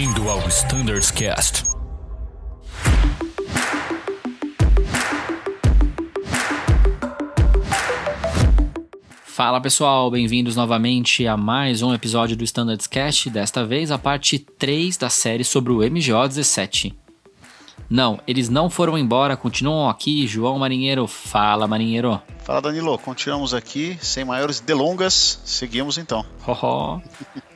Bem-vindo ao Standards Cast. Fala pessoal, bem-vindos novamente a mais um episódio do Standards Cast, desta vez a parte 3 da série sobre o MGO 17. Não, eles não foram embora, continuam aqui. João Marinheiro, fala Marinheiro. Fala Danilo, continuamos aqui, sem maiores delongas, seguimos então. Oh,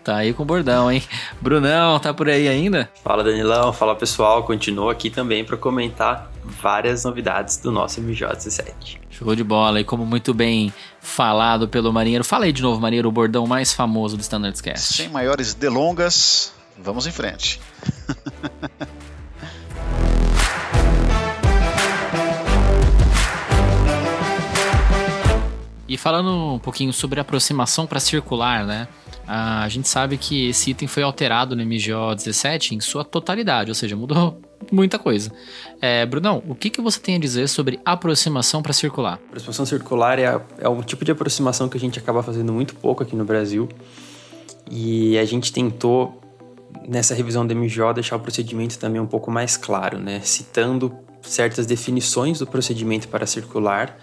tá aí com o bordão, hein? Brunão, tá por aí ainda? Fala Danilão, fala pessoal, continuo aqui também para comentar várias novidades do nosso MJ17. Show de bola, e como muito bem falado pelo Marinheiro, fala aí de novo, Marinheiro, o bordão mais famoso do Standards Cast. Sem maiores delongas, vamos em frente. E falando um pouquinho sobre aproximação para circular, né? A gente sabe que esse item foi alterado no MGO 17 em sua totalidade, ou seja, mudou muita coisa. É, Brunão, o que, que você tem a dizer sobre aproximação para circular? Aproximação circular é, é um tipo de aproximação que a gente acaba fazendo muito pouco aqui no Brasil. E a gente tentou, nessa revisão do MGO, deixar o procedimento também um pouco mais claro, né? Citando certas definições do procedimento para circular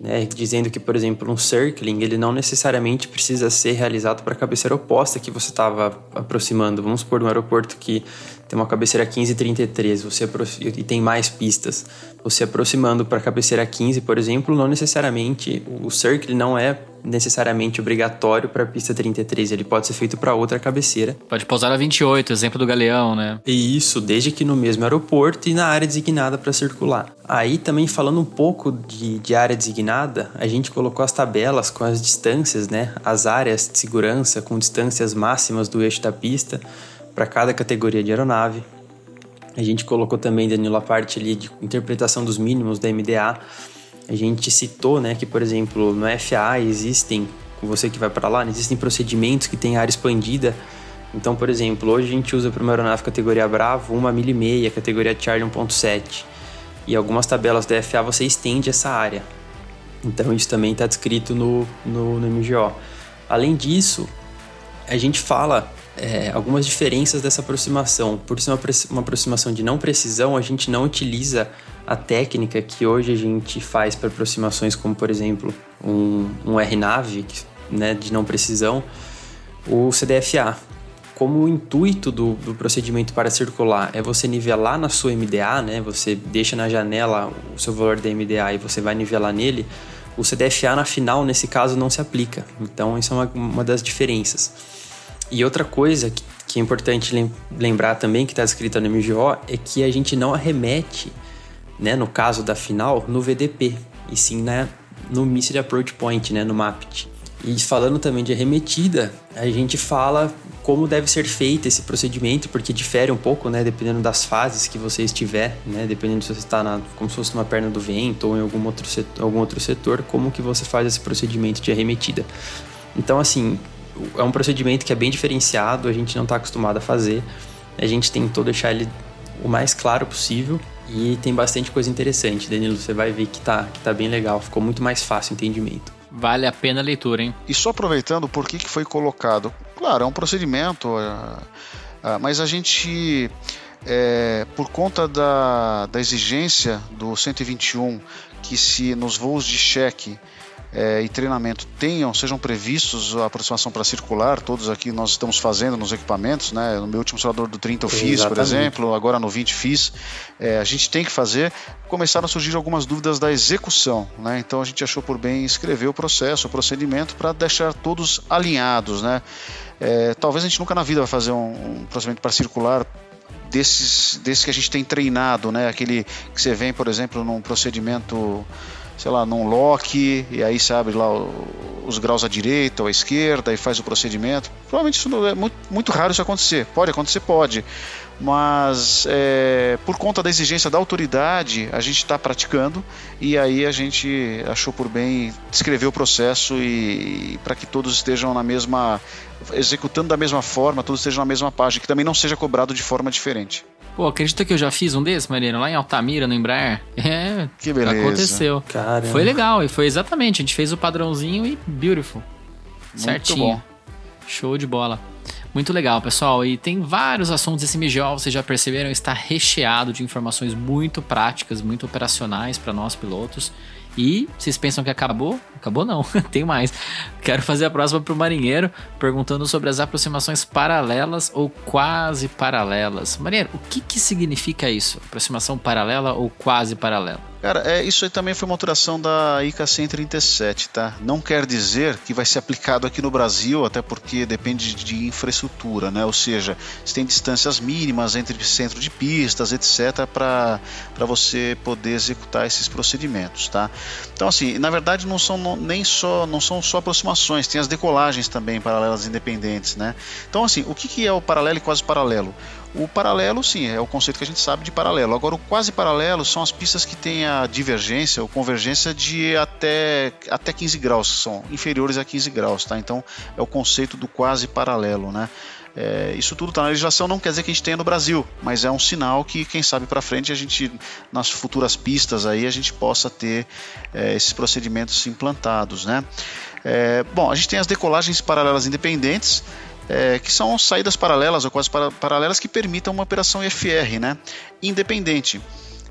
né, dizendo que, por exemplo, um circling ele não necessariamente precisa ser realizado para a cabeceira oposta que você estava aproximando. Vamos supor um aeroporto que tem uma cabeceira 1533 você e tem mais pistas. Você aproximando para a cabeceira 15, por exemplo, não necessariamente o circling não é necessariamente obrigatório para a pista 33, ele pode ser feito para outra cabeceira. Pode pousar a 28, exemplo do Galeão, né? E isso, desde que no mesmo aeroporto e na área designada para circular. Aí também falando um pouco de, de área designada, a gente colocou as tabelas com as distâncias, né? As áreas de segurança com distâncias máximas do eixo da pista para cada categoria de aeronave. A gente colocou também, Danilo, a parte ali de interpretação dos mínimos da MDA a gente citou, né, que por exemplo, no FA existem, você que vai para lá, existem procedimentos que têm área expandida. Então, por exemplo, hoje a gente usa para uma aeronave categoria Bravo uma milha e meia, categoria Charlie 1.7. E algumas tabelas da FA você estende essa área. Então isso também está descrito no, no, no MGO. Além disso, a gente fala é, algumas diferenças dessa aproximação. Por ser uma, uma aproximação de não precisão, a gente não utiliza a técnica que hoje a gente faz para aproximações, como por exemplo um, um RNAV, né, de não precisão, o CDFA. Como o intuito do, do procedimento para circular é você nivelar na sua MDA, né, você deixa na janela o seu valor da MDA e você vai nivelar nele, o CDFA na final, nesse caso, não se aplica. Então, isso é uma, uma das diferenças. E outra coisa que, que é importante lembrar também, que está escrita no MGO, é que a gente não arremete, né, no caso da final, no VDP, e sim na, no Missile Approach Point, né, no MAPT. E falando também de arremetida, a gente fala como deve ser feito esse procedimento, porque difere um pouco, né, dependendo das fases que você estiver, né, dependendo se você está como se fosse numa perna do vento ou em algum outro setor, algum outro setor, como que você faz esse procedimento de arremetida. Então, assim, é um procedimento que é bem diferenciado, a gente não está acostumado a fazer. A gente tentou deixar ele o mais claro possível e tem bastante coisa interessante. Danilo, você vai ver que tá, que tá bem legal, ficou muito mais fácil o entendimento. Vale a pena a leitura, hein? E só aproveitando, por que, que foi colocado? Claro, é um procedimento, uh, uh, mas a gente, é, por conta da, da exigência do 121, que se nos voos de cheque é, e treinamento tenham, sejam previstos a aproximação para circular, todos aqui nós estamos fazendo nos equipamentos, né? No meu último simulador do 30 eu fiz, Exatamente. por exemplo, agora no 20 fiz. É, a gente tem que fazer. Começaram a surgir algumas dúvidas da execução, né? Então a gente achou por bem escrever o processo, o procedimento para deixar todos alinhados, né? É, talvez a gente nunca na vida vai fazer um, um procedimento para circular desses, desses que a gente tem treinado, né? Aquele que você vem, por exemplo, num procedimento sei lá, num lock, e aí você abre lá os graus à direita ou à esquerda e faz o procedimento. Provavelmente isso é muito, muito raro isso acontecer. Pode acontecer, pode. Mas é, por conta da exigência da autoridade, a gente está praticando e aí a gente achou por bem descrever o processo e, e para que todos estejam na mesma executando da mesma forma, todos estejam na mesma página, que também não seja cobrado de forma diferente. Pô, acredita que eu já fiz um desses, Mariano, lá em Altamira, no Embraer? É, que beleza. Aconteceu. Caramba. Foi legal, e foi exatamente, a gente fez o padrãozinho e beautiful. Muito Certinho. Bom. Show de bola. Muito legal, pessoal. E tem vários assuntos. Esse MGO, vocês já perceberam, está recheado de informações muito práticas, muito operacionais para nós pilotos. E vocês pensam que acabou? Acabou não, tem mais. Quero fazer a próxima para o marinheiro, perguntando sobre as aproximações paralelas ou quase paralelas. Marinheiro, o que, que significa isso? Aproximação paralela ou quase paralela? Cara, é, isso aí também foi uma alteração da ICA 137, tá? Não quer dizer que vai ser aplicado aqui no Brasil, até porque depende de infraestrutura, né? Ou seja, você tem distâncias mínimas entre centro de pistas, etc., para você poder executar esses procedimentos, tá? Então, assim, na verdade, não são nem só não são só aproximações, tem as decolagens também paralelas independentes, né? Então, assim, o que, que é o paralelo e quase paralelo? O paralelo, sim, é o conceito que a gente sabe de paralelo. Agora, o quase paralelo são as pistas que têm a divergência ou convergência de até, até 15 graus, são inferiores a 15 graus, tá? Então, é o conceito do quase paralelo, né? É, isso tudo está na legislação, não quer dizer que a gente tenha no Brasil, mas é um sinal que, quem sabe para frente, a gente, nas futuras pistas aí, a gente possa ter é, esses procedimentos implantados, né? É, bom, a gente tem as decolagens paralelas independentes, é, que são saídas paralelas ou quase paralelas que permitam uma operação IFR, né, independente.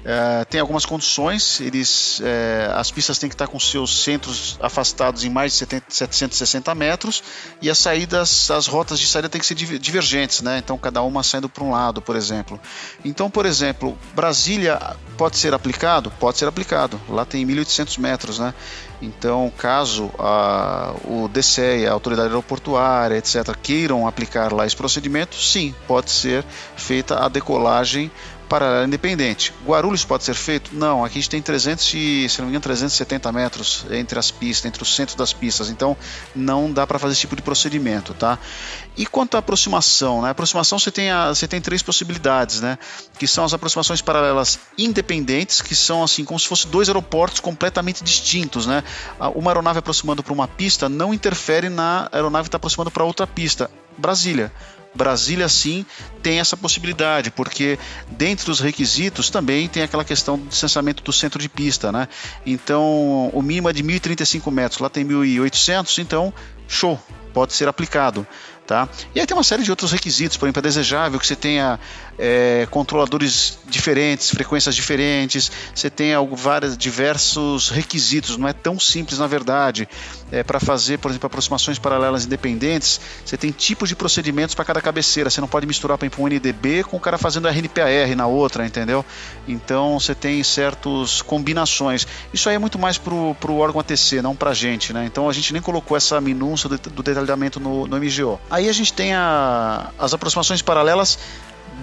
É, tem algumas condições, eles, é, as pistas têm que estar com seus centros afastados em mais de 70, 760 metros e as saídas, as rotas de saída têm que ser divergentes, né? Então cada uma saindo para um lado, por exemplo. Então, por exemplo, Brasília pode ser aplicado? Pode ser aplicado. Lá tem 1.800 metros, né? Então, caso a, o DCE, a autoridade aeroportuária, etc., queiram aplicar lá esse procedimento, sim, pode ser feita a decolagem paralela independente. Guarulhos pode ser feito? Não, aqui a gente tem 300 e, se não me engano, 370 metros entre as pistas, entre o centro das pistas, então não dá para fazer esse tipo de procedimento, tá? E quanto à aproximação, né? A aproximação você tem, a, você tem três possibilidades, né? Que são as aproximações paralelas independentes, que são assim como se fossem dois aeroportos completamente distintos, né? Uma aeronave aproximando para uma pista não interfere na aeronave que está aproximando para outra pista. Brasília. Brasília sim tem essa possibilidade, porque dentre os requisitos também tem aquela questão do distanciamento do centro de pista, né? Então, o mínimo é de 1.035 metros, lá tem 1.800, então, show, pode ser aplicado. Tá? E aí tem uma série de outros requisitos, por exemplo, é desejável que você tenha é, controladores diferentes, frequências diferentes, você tenha vários, diversos requisitos, não é tão simples na verdade. É, para fazer, por exemplo, aproximações paralelas independentes, você tem tipos de procedimentos para cada cabeceira, você não pode misturar para um NDB com o cara fazendo RNPAR na outra, entendeu? Então você tem certas combinações. Isso aí é muito mais para o órgão ATC, não para a gente, né? Então a gente nem colocou essa minúcia do, do no, no MGO. Aí a gente tem a, as aproximações paralelas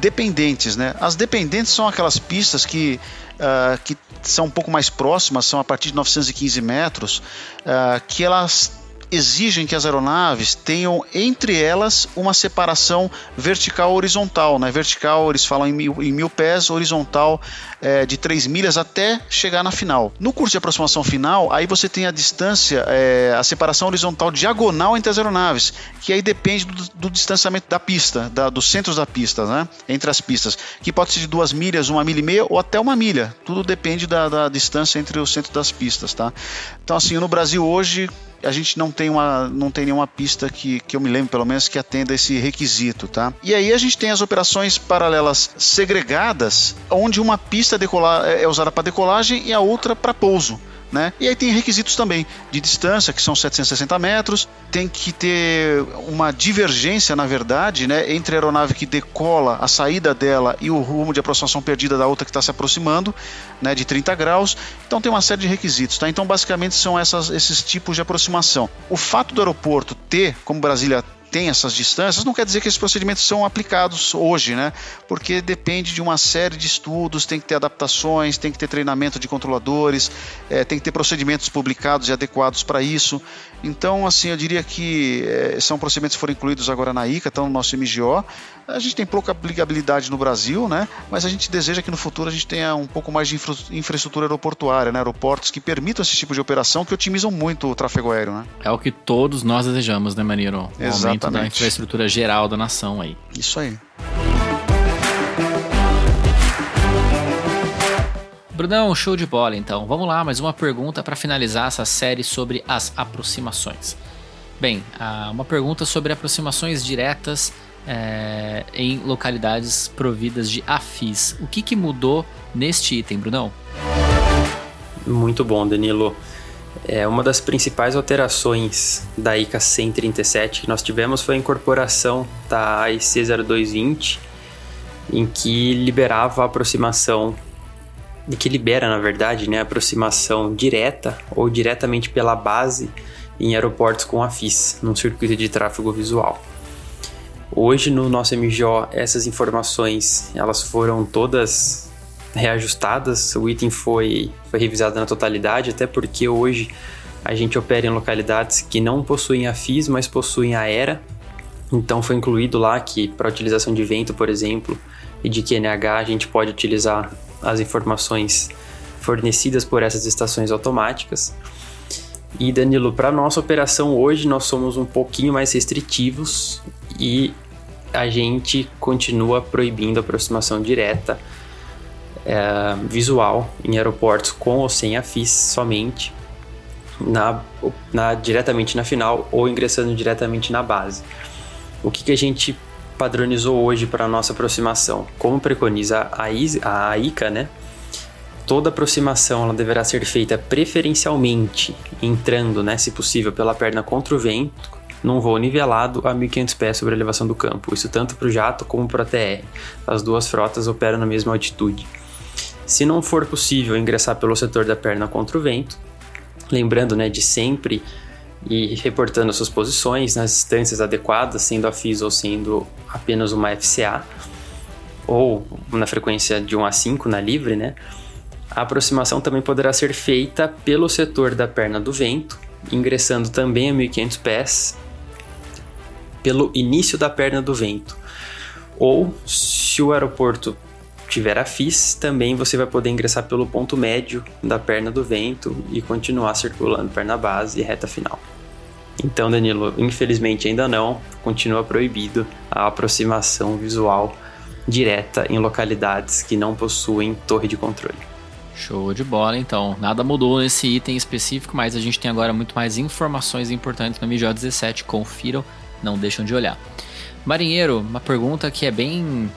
dependentes, né? As dependentes são aquelas pistas que, uh, que são um pouco mais próximas, são a partir de 915 metros, uh, que elas exigem que as aeronaves tenham entre elas uma separação vertical horizontal. Né? Vertical, eles falam em mil, em mil pés, horizontal é, de 3 milhas até chegar na final. No curso de aproximação final, aí você tem a distância, é, a separação horizontal diagonal entre as aeronaves, que aí depende do, do distanciamento da pista, da, dos centros da pista, né? entre as pistas, que pode ser de 2 milhas, 1 milha e meia ou até uma milha. Tudo depende da, da distância entre os centros das pistas. Tá? Então, assim, no Brasil hoje, a gente não tem, uma, não tem nenhuma pista que, que eu me lembro, pelo menos, que atenda esse requisito, tá? E aí a gente tem as operações paralelas segregadas, onde uma pista decolar, é usada para decolagem e a outra para pouso. Né? E aí tem requisitos também de distância, que são 760 metros, tem que ter uma divergência, na verdade, né, entre a aeronave que decola, a saída dela e o rumo de aproximação perdida da outra que está se aproximando, né, de 30 graus. Então tem uma série de requisitos. Tá? Então, basicamente, são essas, esses tipos de aproximação. O fato do aeroporto ter, como Brasília tem essas distâncias, não quer dizer que esses procedimentos são aplicados hoje, né? Porque depende de uma série de estudos, tem que ter adaptações, tem que ter treinamento de controladores, é, tem que ter procedimentos publicados e adequados para isso. Então, assim, eu diria que é, são procedimentos que foram incluídos agora na ICA, estão no nosso MGO. A gente tem pouca aplicabilidade no Brasil, né? Mas a gente deseja que no futuro a gente tenha um pouco mais de infra infraestrutura aeroportuária, né? Aeroportos que permitam esse tipo de operação, que otimizam muito o tráfego aéreo, né? É o que todos nós desejamos, né, Maniro? Exatamente desenvolvimento da infraestrutura geral da nação aí. Isso aí. Brunão, show de bola então. Vamos lá, mais uma pergunta para finalizar essa série sobre as aproximações. Bem, uma pergunta sobre aproximações diretas é, em localidades providas de AFIS. O que, que mudou neste item, Brunão? Muito bom, Danilo. É, uma das principais alterações da ICA 137 que nós tivemos foi a incorporação da AIC 0220, em que liberava a aproximação, que libera, na verdade, né, a aproximação direta ou diretamente pela base em aeroportos com AFIS, num circuito de tráfego visual. Hoje no nosso MGO essas informações elas foram todas reajustadas, o item foi, foi revisado na totalidade, até porque hoje a gente opera em localidades que não possuem a FIS, mas possuem a ERA. Então foi incluído lá que para utilização de vento, por exemplo, e de QNH a gente pode utilizar as informações fornecidas por essas estações automáticas. E Danilo, para nossa operação hoje nós somos um pouquinho mais restritivos e a gente continua proibindo aproximação direta é, visual em aeroportos com ou sem a FIS somente, na, na, diretamente na final ou ingressando diretamente na base. O que, que a gente padronizou hoje para nossa aproximação? Como preconiza a, ISA, a ICA, né? Toda aproximação ela deverá ser feita preferencialmente entrando, né, se possível, pela perna contra o vento, num voo nivelado a 1.500 pés sobre a elevação do campo. Isso tanto para o jato como para a TR. As duas frotas operam na mesma altitude. Se não for possível ingressar pelo setor da perna contra o vento, lembrando né, de sempre e reportando suas posições nas distâncias adequadas, sendo a FIS ou sendo apenas uma FCA, ou na frequência de 1 a 5 na livre, né? A aproximação também poderá ser feita pelo setor da perna do vento, ingressando também a 1500 pés pelo início da perna do vento. Ou, se o aeroporto tiver a FIS, também você vai poder ingressar pelo ponto médio da perna do vento e continuar circulando perna base e reta final. Então, Danilo, infelizmente ainda não, continua proibido a aproximação visual direta em localidades que não possuem torre de controle. Show de bola, então. Nada mudou nesse item específico, mas a gente tem agora muito mais informações importantes no MJ 17. Confiram, não deixam de olhar. Marinheiro, uma pergunta que é bem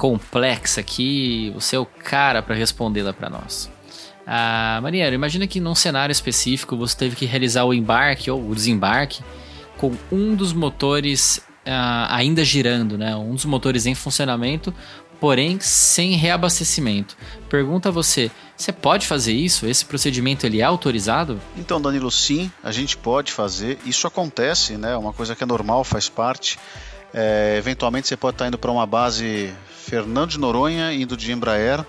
complexa aqui, você é o cara para respondê-la para nós. Ah, Marinheiro, imagina que num cenário específico você teve que realizar o embarque ou o desembarque com um dos motores ah, ainda girando, né? Um dos motores em funcionamento, porém sem reabastecimento. Pergunta a você, você pode fazer isso? Esse procedimento ele é autorizado? Então, Danilo, sim, a gente pode fazer. Isso acontece, né? Uma coisa que é normal, faz parte. É, eventualmente você pode estar indo para uma base Fernando de Noronha, indo de Embraer,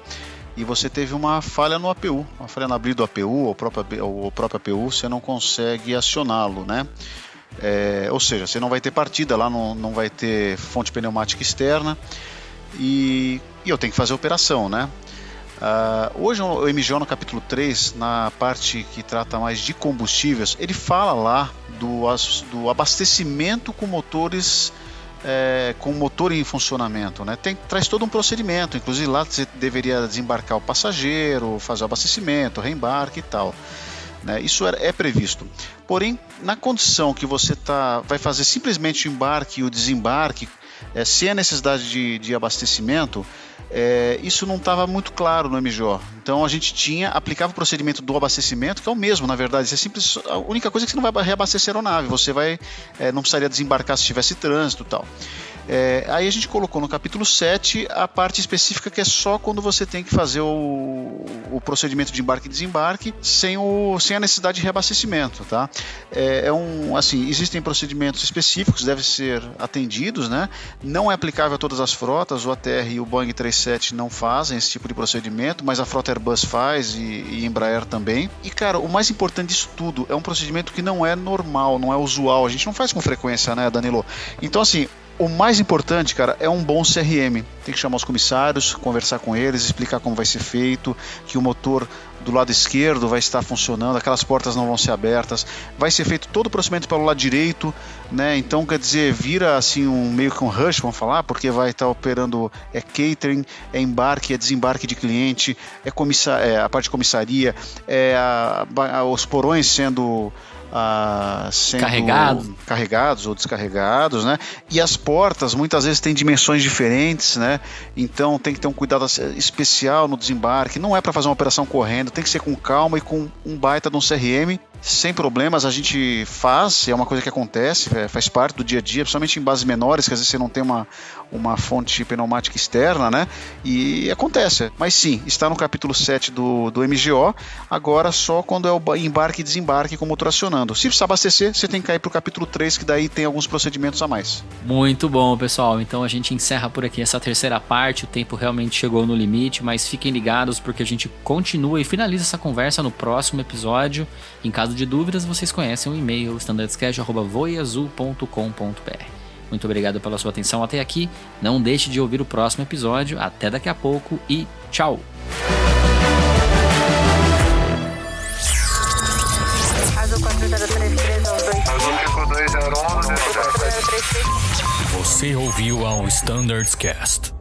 e você teve uma falha no APU, uma falha na abrir do APU, ou próprio, próprio APU, você não consegue acioná-lo, né? É, ou seja, você não vai ter partida lá, não, não vai ter fonte pneumática externa e, e eu tenho que fazer a operação, né? Uh, hoje o MGO no capítulo 3, na parte que trata mais de combustíveis, ele fala lá do, do abastecimento com motores é, com motor em funcionamento, né? Tem, traz todo um procedimento, inclusive lá você deveria desembarcar o passageiro, fazer o abastecimento, reembarque e tal. Né? Isso é, é, previsto. Porém, na condição que você tá, vai fazer simplesmente o embarque e o desembarque, é, sem a necessidade de, de abastecimento, é, isso não estava muito claro no MJO. Então a gente tinha, aplicava o procedimento do abastecimento, que é o mesmo, na verdade. É simples, a única coisa é que você não vai reabastecer a aeronave, você vai, é, não precisaria desembarcar se tivesse trânsito e tal. É, aí a gente colocou no capítulo 7 a parte específica que é só quando você tem que fazer o, o procedimento de embarque e desembarque sem, o, sem a necessidade de reabastecimento. Tá? É, é um, assim, existem procedimentos específicos, devem ser atendidos, né? não é aplicável a todas as frotas, o ATR e o Boeing 37 não fazem esse tipo de procedimento, mas a frota Airbus faz e, e Embraer também. E cara, o mais importante disso tudo é um procedimento que não é normal, não é usual, a gente não faz com frequência, né, Danilo? Então, assim, o mais importante, cara, é um bom CRM. Tem que chamar os comissários, conversar com eles, explicar como vai ser feito, que o motor do lado esquerdo vai estar funcionando, aquelas portas não vão ser abertas, vai ser feito todo o procedimento pelo lado direito, né? Então quer dizer, vira assim um meio que um rush, vamos falar, porque vai estar operando é catering, é embarque, é desembarque de cliente, é, comissar, é a parte de comissaria, é a, a, os porões sendo ah, sendo Carregado. carregados ou descarregados, né? E as portas muitas vezes têm dimensões diferentes, né? Então tem que ter um cuidado especial no desembarque. Não é para fazer uma operação correndo, tem que ser com calma e com um baita de um CRM sem problemas, a gente faz, é uma coisa que acontece, é, faz parte do dia a dia, principalmente em bases menores, que às vezes você não tem uma, uma fonte pneumática externa, né? E acontece. Mas sim, está no capítulo 7 do, do MGO, agora só quando é o embarque e desembarque com o motor acionando. Se precisar abastecer, você tem que cair para o capítulo 3, que daí tem alguns procedimentos a mais. Muito bom, pessoal. Então a gente encerra por aqui essa terceira parte. O tempo realmente chegou no limite, mas fiquem ligados porque a gente continua e finaliza essa conversa no próximo episódio. Em caso de dúvidas, vocês conhecem o e-mail standardscast.voiazul.com.br. Muito obrigado pela sua atenção até aqui. Não deixe de ouvir o próximo episódio. Até daqui a pouco e tchau! Você ouviu ao Standards Cast.